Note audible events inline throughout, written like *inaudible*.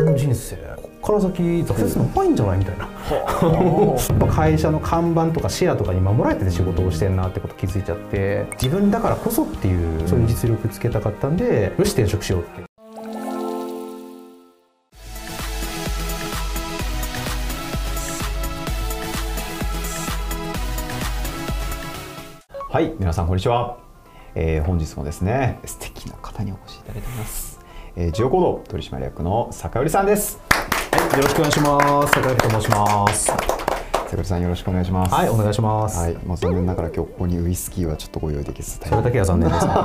俺の人生？こっから先挫折のないんじゃない？みたいな。会社の看板とかシェアとかに守られてて仕事をしてんなってこと気づいちゃって。自分だからこそっていう。そういう実力つけたかったんでよし転職しようって。はい皆さんこんにちは、えー、本日もですね素敵な方にお越しいただいておりますえー、ジオコード取締役の坂寄さんです。はい、よろしくお願いします。坂寄と申します。坂寄さんよろしくお願いします。はい、お願いします。はい、もう残念ながら今日ここにウイスキーはちょっとご用意できず。それだけは残念です、ね。*laughs* 今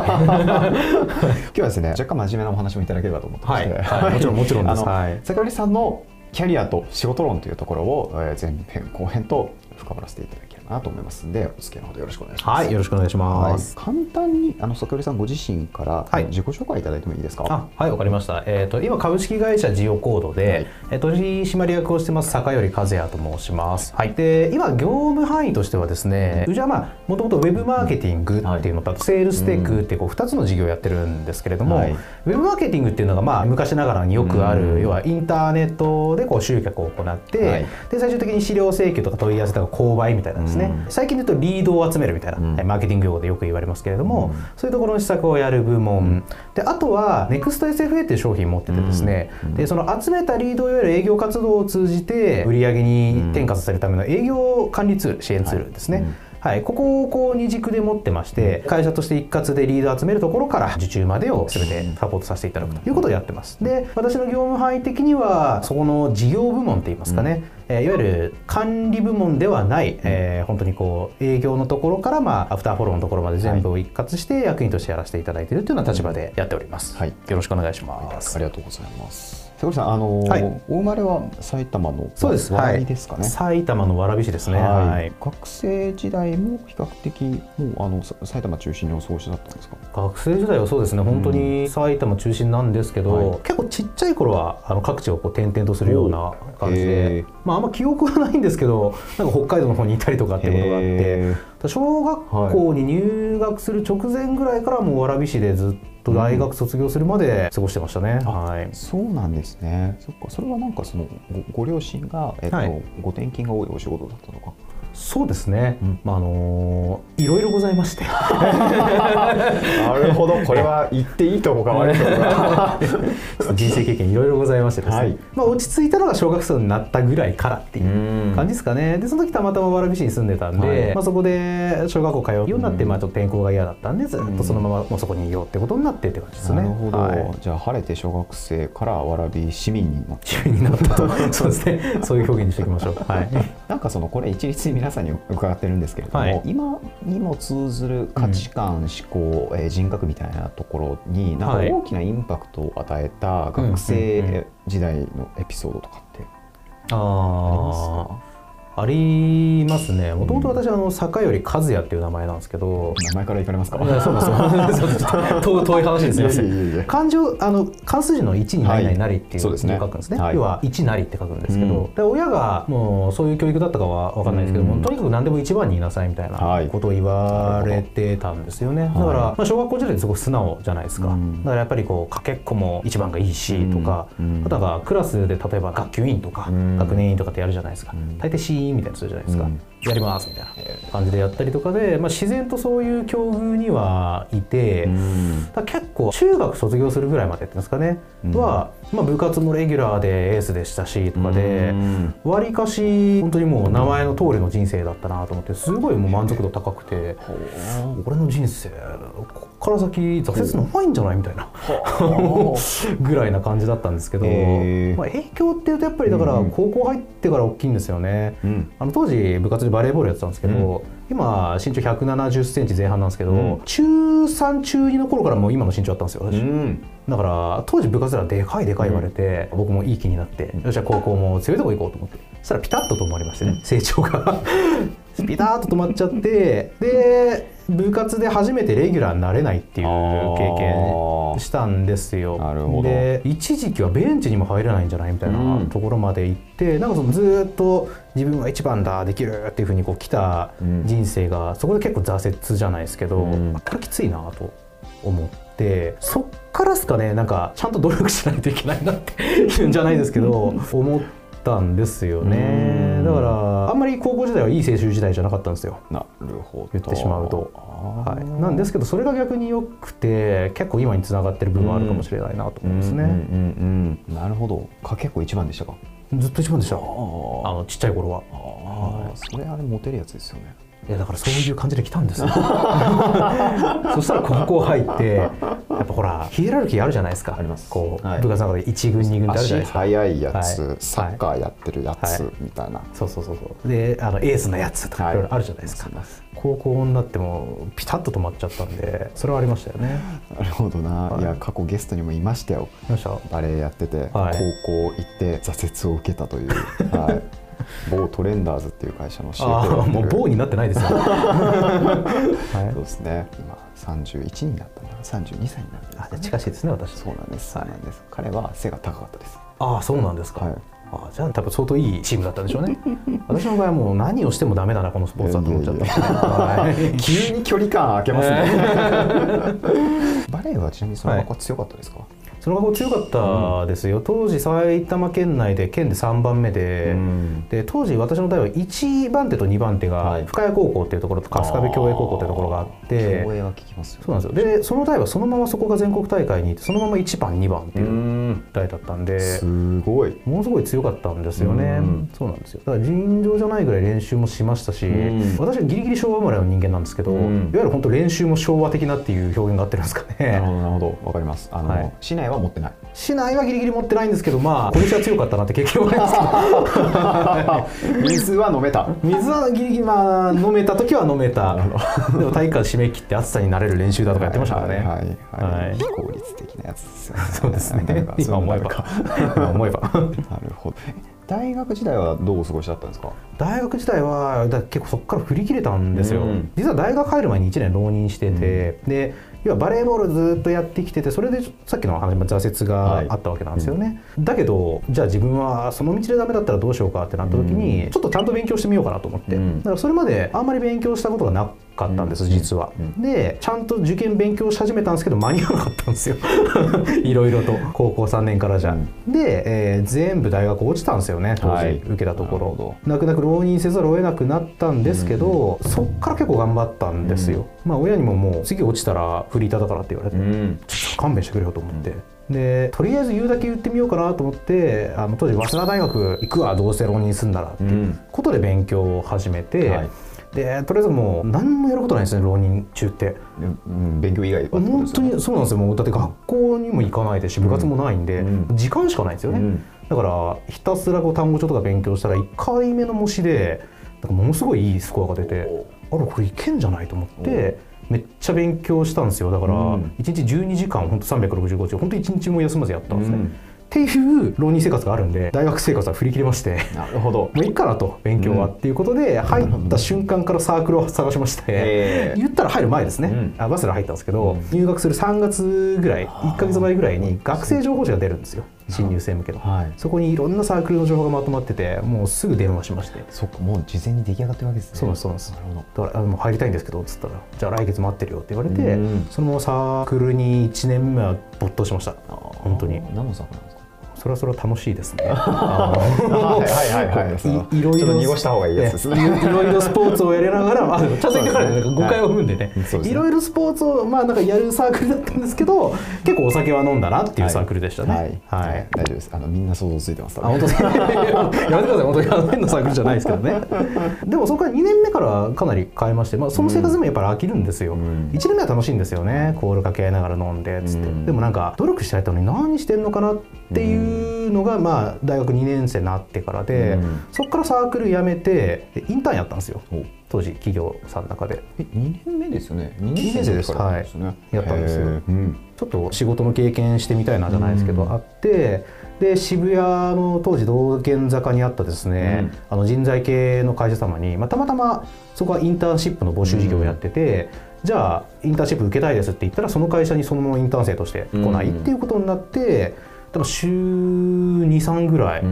日はですね、若干真面目なお話もいただければと思ってまして、はいはい、もちろんもちろんです。はい、坂寄さんのキャリアと仕事論というところを、えー、前編後編と深掘らせていただきなと思いますんでお付き合いのほどよろしくお願いします。はい、よろしくお願いします。はい、簡単にあの坂寄さんご自身から自己紹介いただいてもいいですか？はい、わ、かりました。えっ、ー、と今株式会社ジオコードで、はい、取締役をしてます坂寄和也と申します。はい。で今業務範囲としてはですね、うちはまあもともとウェブマーケティングっていうのと、はい、セールステックってこう二つの事業をやってるんですけれども、はい、ウェブマーケティングっていうのがまあ昔ながらによくある、要はインターネットでこう集客を行って、で最終的に資料請求とか問い合わせとか購買みたいなですね。最近で言うとリードを集めるみたいな、うん、マーケティング用語でよく言われますけれども、うん、そういうところの施策をやる部門。であとは NEXTSFA っていう商品持っててですね、でその集めたリードをいわゆる営業活動を通じて売上に転嫁させるための営業管理ツール支援ツールですね、はい。はい、ここをこう二軸で持ってまして会社として一括でリードを集めるところから受注までを全てサポートさせていただくということをやってます。で私の業務範囲的にはそこの事業部門っていいますかね、えいわゆる管理部門ではない、えー、本当にこう営業のところから、まあ、アフターフォローのところまで全部を一括して役員としてやらせていただいているというような立場でやっております、はい、よろしくお願いします。ありがとうございます瀬さん、あのーはい、お生まれは埼玉のそうです。蕨ですかね、はい、埼玉の蕨市ですね、はい、学生時代も比較的もうあの埼玉中心にお過ごしだったんですか？学生時代はそうですね。本当に埼玉中心なんですけど、うん、結構ちっちゃい頃はあの各地をこう転々とするような感じで、まあ、あんま記憶はないんですけどなんか北海道の方にいたりとかっていうことがあって。小学校に入学する直前ぐらいからもう蕨市でずっとと大学卒業するまで過ごしてましたね、うん、はい、そうなんですね。そっか。それはなんかそのごご両親が、えっと、はい、ご転勤が多いお仕事だったのかそうですね、うん、まああのー、いろいろございまして。*laughs* なるほど。これは言っていいとこか悪いとこか。*laughs* 人生経験いろいろございましてですね、はい、まあ、落ち着いたのが小学生になったぐらいからっていう感じですかね。でその時たまたま蕨市に住んでたんで、はい、まあ、そこで小学校通うようになって、まあ、ちょっと転校が嫌だったんでずっとそのままもうそこにいようってことになってって感じですね。なるほど、はい、じゃあ晴れて小学生から蕨市民になった *laughs* 市民になったと。そうですね。そういう表現にしておきましょう。はい。なんかそのこれ一律に皆さんに伺ってるんですけれども、はい、今にも通ずる価値観、うん、思考、えー、人格みたいなところになんか大きなインパクトを与えた学生時代のエピソードとかってあります？か、ありますね。もともと私はあの坂より和也っていう名前なんですけど。名前からいかれますか？そうです遠 *laughs* 遠い話ですね。漢字あの漢数字の一になりないなりっていう字を書くんですね。要は一なりって書くんですけど、で親がもうそういう教育だったかはわかんないですけども、とにかく何でも一番にいなさいみたいなことを言われてたんですよね。だからまあ小学校時代ですごく素直じゃないですか。だからやっぱりこうかけっこも一番がいいしとか、あとはクラスで例えば学級委員とか学年委員とかってやるじゃないですか。大抵 C みたいなするじゃないですか、うん、やりますみたいな感じでやったりとかで、まあ、自然とそういう境遇にはいて、うん、結構中学卒業するぐらいまでってんですかね、うん、は、まあ、部活もレギュラーでエースでしたしとかでわりかし本当にもう名前の通りの人生だったなと思ってすごいもう満足度高くて、俺の人生こっから先挫折ないんじゃないみたいな *laughs* ぐらいな感じだったんですけど、まあ、影響っていうとやっぱりだから高校入ってから大きいんですよね。あの当時部活でバレーボールやってたんですけど、うん、今身長1 7 0ンチ前半なんですけど、うん、中3中2の頃からもう今の身長あったんですよ私、うん、だから当時部活ではでかいでかい言われて、僕もいい気になって、よしゃ高校も強いとこ行こうと思って。そしたらピタッと止まりましてね、成長が。*laughs* ピタッと止まっちゃってで部活で初めてレギュラーになれないっていう経験したんですよ。で一時期はベンチにも入れないんじゃないみたいなところまで行って、うん、なんかそのずっと自分は一番だできるっていうふうにこう来た人生が、そこで結構挫折じゃないですけど、うん、これきついなと思って。そっからですかねなんかちゃんと努力しないといけないなっていうんじゃないですけど *laughs* 思ったんですよね。だからあんまり高校時代はいい青春時代じゃなかったんですよ。なるほど。言ってしまうと。はい、なんですけどそれが逆によくて結構今につながってる部分はあるかもしれないなと思うんですね。なるほど。か結構一番でしたか？ずっと一番でしたあのちっちゃい頃は。あ、はい、それあれモテるやつですよねいやだからそういう感じで来たんですよ。*laughs* そしたら高校入ってやっぱほらヒエラルキーあるじゃないですか。あります。こう、はい、部活の中で。1軍2軍ってあるじゃないですか。速いやつ、はい、サッカーやってるやつ、はい、みたいな。そうそうそうそう。であのエースのやつとかい。ろいろあるじゃないですか、高校になってもピタッと止まっちゃったんでそれはありましたよね。なるほどな、い、や過去ゲストにもいましたよ。バレエやってて、高校行って挫折を受けたという。はい某トレンダーズっていう会社の CFO もう某になってないですよ、*laughs* はい、そうですね。今31になったな。32歳になったあじゃ近しいですね私。そうなんです、そうなんです。彼は背が高かったです。ああそうなんですか、はい。あじゃあ多分相当いいチームだったんでしょうね。*laughs* 私の場合はもう何をしてもダメだなこのスポーツだと思っちゃった。*laughs* 急に距離感開けますね。バレーはちなみにその学校強かったですか、はいその学校強かったですよ、うん、当時埼玉県内で県で3番目でうん、で当時私の代は1番手と2番手が深谷高校っていうところと春日部共栄高校っていうところがあって共栄は聞きますそうなんですよ。でその代はそのままそこが全国大会にそのまま1番2番っていう代だったんですごい。ものすごい強かったんですよね。そうなんですよ。だから尋常じゃないぐらい練習もしましたし私はギリギリ昭和生まれの人間なんですけどいわゆる本当練習も昭和的なっていう表現があってるんですかね。なるほどなるほど。わかります。あの、はい、市内は持ってない。市内はギリギリ持ってないんですけどまあ今年は強かったなって経験はありますけど。*laughs* 水は飲めた。水はギリギリまあ飲めた時は飲めた。*laughs* でも体育館締め切って暑さになれる練習だとかやってましたからね。はいはい、はい、効率的なやつですよね。そうですね。*laughs* 今思えば。今思えば。なるほど。大学時代はどうお過ごしだったんですか？大学時代はだ結構そこから振り切れたんですよ、うん、実は大学入る前に1年浪人してて、うん、で要はバレーボールずっとやってきててそれでさっきの話も挫折があったわけなんですよね、はいうん、だけどじゃあ自分はその道でダメだったらどうしようかってなった時に、ちょっとちゃんと勉強してみようかなと思って、だからそれまであんまり勉強したことがなかったんです、実は、でちゃんと受験勉強し始めたんですけど間に合わなかったんですよ。*laughs* いろいろと。高校3年からじゃ、で、えー、全部大学落ちたんですよね当時、受けたところ。泣く泣く浪人せざるを得なくなったんですけど、そっから結構頑張ったんですよ、まあ親にももう次落ちたらフリーターだからって言われて、勘弁してくれよと思って。でとりあえず言うだけ言ってみようかなと思ってあの当時早稲田大学行くわどうせ浪人すんならっていうことで勉強を始めて、はいでとりあえずもう何もやることないですね浪人中って、うん、勉強以外本当にそうなんですよ。もうだって学校にも行かないですし部活もないんで、うん、時間しかないんですよね、うん、だからひたすらこう単語帳とか勉強したら1回目の模試でなんかものすごいいいスコアが出てあれこれいけんじゃないと思ってめっちゃ勉強したんですよ。だから1日12時間本当365日本当1日も休まずやったんですね、っていう浪人生活があるんで大学生活は振り切れまして。なるほど。もういいかなと勉強は、っていうことで入った瞬間からサークルを探しまして、言ったら入る前ですね、うん、あバスラ入ったんですけど、入学する3月ぐらい1か月前ぐらいに学生情報誌が出るんですよ。新入生向けの、はい、そこにいろんなサークルの情報がまとまっててもうすぐ電話しまして。そっかもう事前に出来上がってるわけですね。そうなんですそうなるほど。だからあもう入りたいんですけどっつったらじゃあ来月待ってるよって言われてそのままサークルに1年目は没頭しました。本当に。何のサークルなんですか？それはそれは楽しいですね。はいはいはい。*laughs* いろいろ濁した方がいいやつですね。いろいろスポーツをやりながら、あ、ちゃんと言ってから誤解を踏んでね。いろいろスポーツをまあなんかやるサークルだったんですけど、結構お酒は飲んだなっていうサークルでしたね。はい。大丈夫です。あのみんな想像ついてます。あ本当ですか？*laughs* やめてください。本当に変なサークルじゃないですけどね。でもそこから2年目からかなり変えまして、まあその生活でもやっぱり飽きるんですよ。1年目は楽しいんですよね。コールかけながら飲んでつって。でもなんか努力してやったのに何してんのかなっていうのがまあまあ大学2年生になってからで、うん、そこからサークル辞めてインターンやったんですよ。当時企業さんの中で。え2年目ですよね。2年生ですからです。ね、はい、やったんですよ、うん、ちょっと仕事の経験してみたいなじゃないですけど、うん、あってで渋谷の当時道玄坂にあったですね、うん、あの人材系の会社様に、まあ、たまたまそこはインターンシップの募集事業をやってて、じゃあインターンシップ受けたいですって言ったらその会社にそのままインターン生として来ないっていうことになって、から週23ぐらい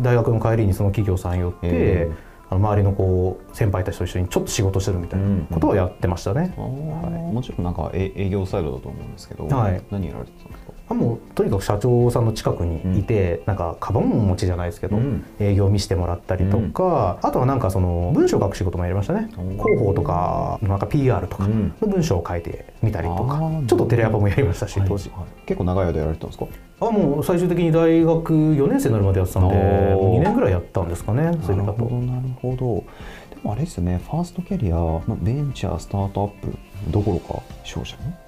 大学の帰りにその企業さん寄って、あの周りのこう先輩たちと一緒にちょっと仕事してるみたいなことをやってましたね、うんうんはい、もちろんなんか営業サイドだと思うんですけど、はい、何やられてたんですかあもうとにかく社長さんの近くにいて、うん、なんかカバン持ちじゃないですけど、うん、営業見せてもらったりとか、うん、あとはなんかその文章を書く仕事もやりましたね。広報とかなんか PR とかの文章を書いてみたりとか、ちょっとテレアポもやりましたし、当時、はい、結構長い間やられてたんですか？あもう最終的に大学4年生になるまでやってたんで2年ぐらいやったんですかねそれだと。なるほどでもあれですよねファーストキャリア、まあ、ベンチャースタートアップどころか商社ね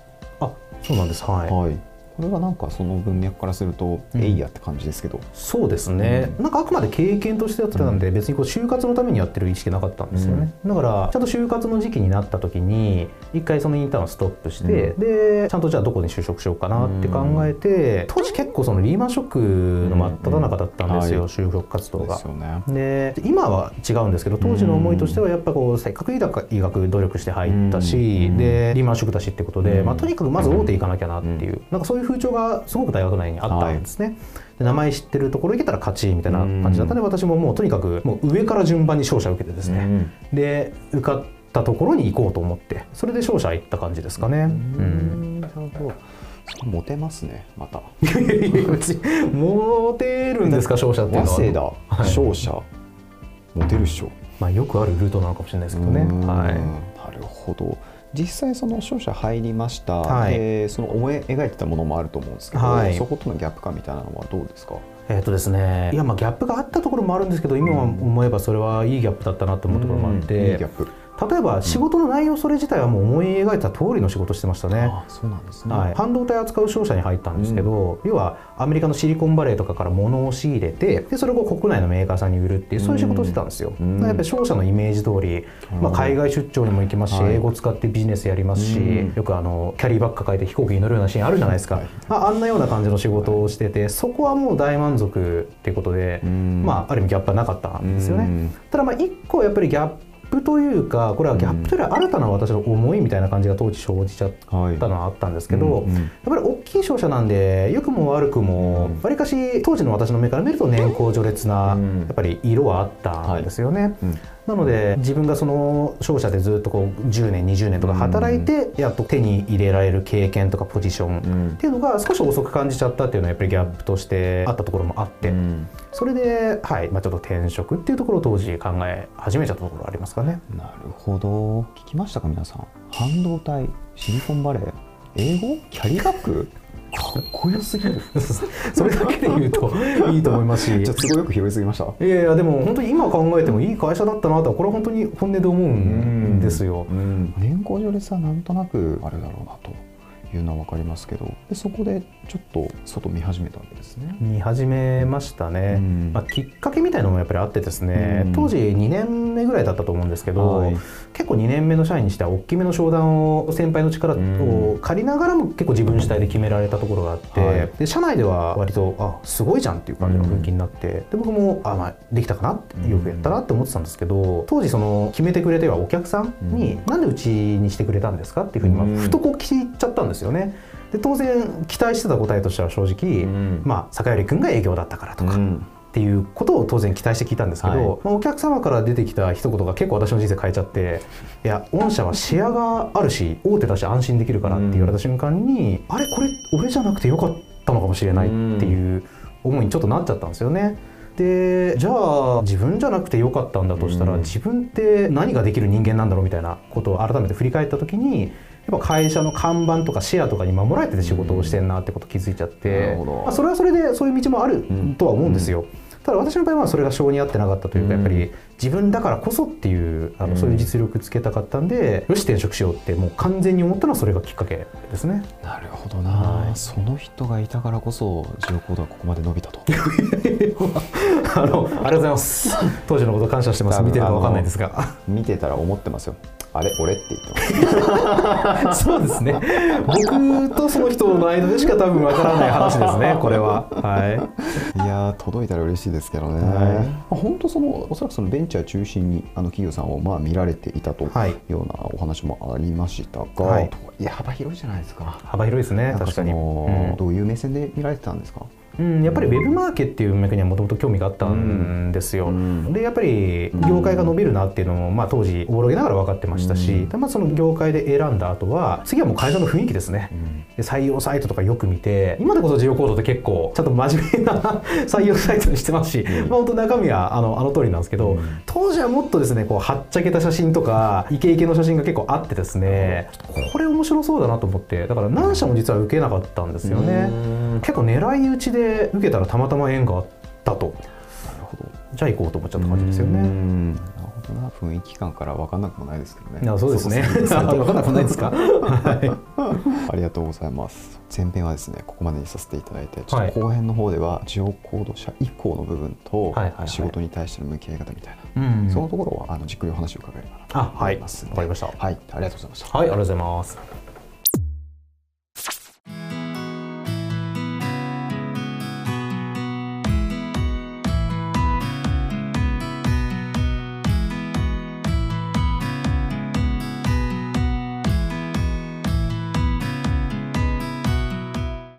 あそうなんです。はい、はいこれはなんかその文脈からすると、うん、えいやって感じですけど。そうですね、うん、なんかあくまで経験としてやってたんで、別にこう就活のためにやってる意識なかったんですよね、だからちゃんと就活の時期になった時に一回そのインターンをストップして、でちゃんとじゃあどこに就職しようかなって考えて、当時結構そのリーマンショックの真っ只中だったんですよ、就職活動が。で、ね、今は違うんですけど当時の思いとしてはやっぱこうせっかく医学努力して入ったし、でリーマンショックだしってことで、まあ、とにかくまず大手行かなきゃなっていう、なんかそういう風潮がすごく大学内にあったんですね。はいで名前知ってるところ行けたら勝ちみたいな感じだったので私ももうとにかくもう上から順番に勝者受けてですね、で受かったところに行こうと思ってそれで勝者行った感じですかね。うん。なるほどモテますねまた。モテるんですか勝者っていうのは。早稲田勝者、モテるっしょ。まあよくあるルートなのかもしれないですけどね。はい。なるほど実際その商社入りました、はい、でその思い描いてたものもあると思うんですけど、はい、そことのギャップ感みたいなのはどうですか？えーとですね、いやまあギャップがあったところもあるんですけど今思えばそれはいいギャップだったなと思うところもあって、うん、いいギャップ例えば仕事の内容それ自体はもう思い描いた通りの仕事してましたね。そうなんですね、はい、半導体扱う商社に入ったんですけど、うん、要はアメリカのシリコンバレーとかから物を仕入れてでそれを国内のメーカーさんに売るっていうそういう仕事をしてたんですよ。うん、やっぱり商社のイメージ通り、まあ、海外出張にも行きますし、英語使ってビジネスやりますし、よくあのキャリーバッグ抱えて飛行機に乗るようなシーンあるじゃないですか、まあ、あんなような感じの仕事をしててそこはもう大満足っていうことで、まあ、ある意味ギャップはなかったんですよね。ただまあ一個やっぱりギャッププというかこれはギャップというより新たな私の思いみたいな感じが当時生じちゃったのはあったんですけど、やっぱり大きい商社なんで良くも悪くもわりかし当時の私の目から見ると年功序列なやっぱり色はあったんですよね。なので自分がその商社でずっとこう10年20年とか働いてやっと手に入れられる経験とかポジションっていうのが少し遅く感じちゃったっていうのはやっぱりギャップとしてあったところもあってそれではいまあちょっと転職っていうところを当時考え始めちゃったところありますかね。なるほど。聞きましたか皆さん。半導体シリコンバレー。英語？キャリバック？かっこよすぎる。*laughs* それだけで言うといいと思いますし。じゃ都合よく拾いすぎました。いやいやでも本当に今考えてもいい会社だったなとはこれは本当に本音で思うんですよ。年功序列はなんとなくあれだろうなというのは分かりますけどでそこでちょっと外見始めたわけですね。見始めましたね、うん、まあ、きっかけみたいなのもやっぱりあってですね、うん、当時2年目ぐらいだったと思うんですけど、はい、結構2年目の社員にしては大きめの商談を先輩の力を借りながらも結構自分主体で決められたところがあって、はい、で社内では割とあすごいじゃんっていう感じの雰囲気になって、で僕もあ、まあ、できたかなってよくやったなって思ってたんですけど当時その決めてくれてはお客さんに、なんでうちにしてくれたんですかっていうふうに、まあ、ふとこう聞いちゃったんですよね。で当然期待してた答えとしては正直、うん、まあ坂寄君が営業だったからとか。っていうことを当然期待して聞いたんですけど、はい、まあ、お客様から出てきた一言が結構私の人生変えちゃっていや御社はシェアがあるし大手だし安心できるからって言われた瞬間に、あれこれ俺じゃなくてよかったのかもしれないっていう思いにちょっとなっちゃったんですよね。でじゃあ自分じゃなくてよかったんだとしたら、自分って何ができる人間なんだろうみたいなことを改めて振り返った時にやっぱ会社の看板とかシェアとかに守られてて仕事をしてんなってこと気づいちゃって、まあ、それはそれでそういう道もあるとは思うんですよ。ただ私の場合はそれが性に合ってなかったというか、やっぱり自分だからこそっていうあのそういう実力つけたかったんで、よし転職しようってもう完全に思ったのはそれがきっかけですね。なるほどな、はい、その人がいたからこそジオコードはここまで伸びたと。*laughs* あのありがとうございます。当時のこと感謝してます。見てるか分かんないですが。見てたら思ってますよ。あれ？俺って言ってます。*laughs* そうですね。僕とその人の間でしか多分わからない話ですね *laughs* これは。はい。いや届いたら嬉しいですけどね、はい、本当そのおそらくそのベンチャー中心にあの企業さんをまあ見られていたというようなお話もありましたが、はい、いや幅広いじゃないですか。幅広いですね確かに、うん、どういう目線で見られてたんですか？うん、やっぱりウェブマーケっていう脈にはもともと興味があったんですよ、うん、でやっぱり業界が伸びるなっていうのも、まあ、当時おぼろげながら分かってましたし、うん、まあ、その業界で選んだ後は次はもう会社の雰囲気ですね、で採用サイトとかよく見て今でこそジオコードって結構ちゃんと真面目な採用サイトにしてますし、うん、まあ、本当中身はあのあの通りなんですけど、当時はもっとですねこうはっちゃけた写真とかイケイケの写真が結構あってですねこれ面白そうだなと思ってだから何社も実は受けなかったんですよね。結構狙い撃ちで受けたらたまたま縁があったとなるほどじゃあ行こうと思っちゃった感じですよねどな雰囲気感から分かんなくもないですけどね。あそうですね。*laughs* 分かんなくもないですか？はい。*laughs* ありがとうございます。前編はですねここまでにさせていただいて、ちょっと後編の方ではジオコード社以降の部分と仕事に対しての向き合い方みたいな、そのところはあのじっくりお話を伺えればなと思います。わかりました。はい、ありがとうございました。はい、ありがとうございます。